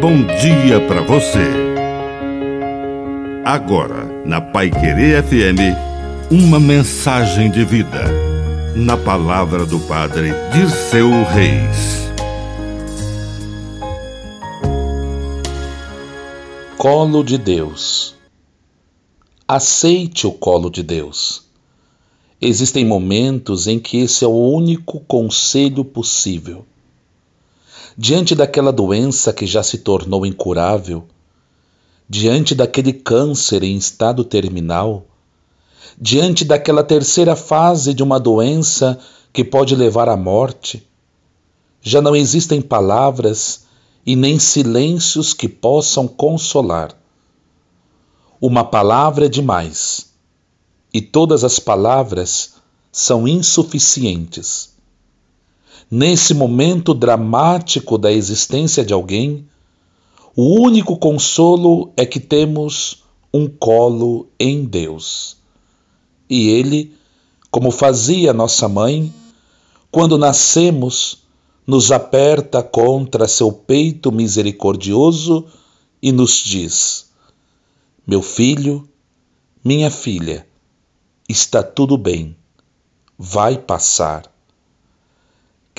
bom dia para você. Agora, na Pai Querer FM, uma mensagem de vida. Na palavra do Padre Dirceu Reis. Colo de Deus. Aceite o colo de Deus. Existem momentos em que esse é o único conselho possível diante daquela doença que já se tornou incurável, diante daquele câncer em estado terminal, diante daquela terceira fase de uma doença que pode levar à morte, já não existem palavras e nem silêncios que possam consolar. Uma palavra é demais, e todas as palavras são insuficientes. Nesse momento dramático da existência de alguém, o único consolo é que temos um colo em Deus. E Ele, como fazia nossa mãe, quando nascemos, nos aperta contra seu peito misericordioso e nos diz: Meu filho, minha filha, está tudo bem, vai passar.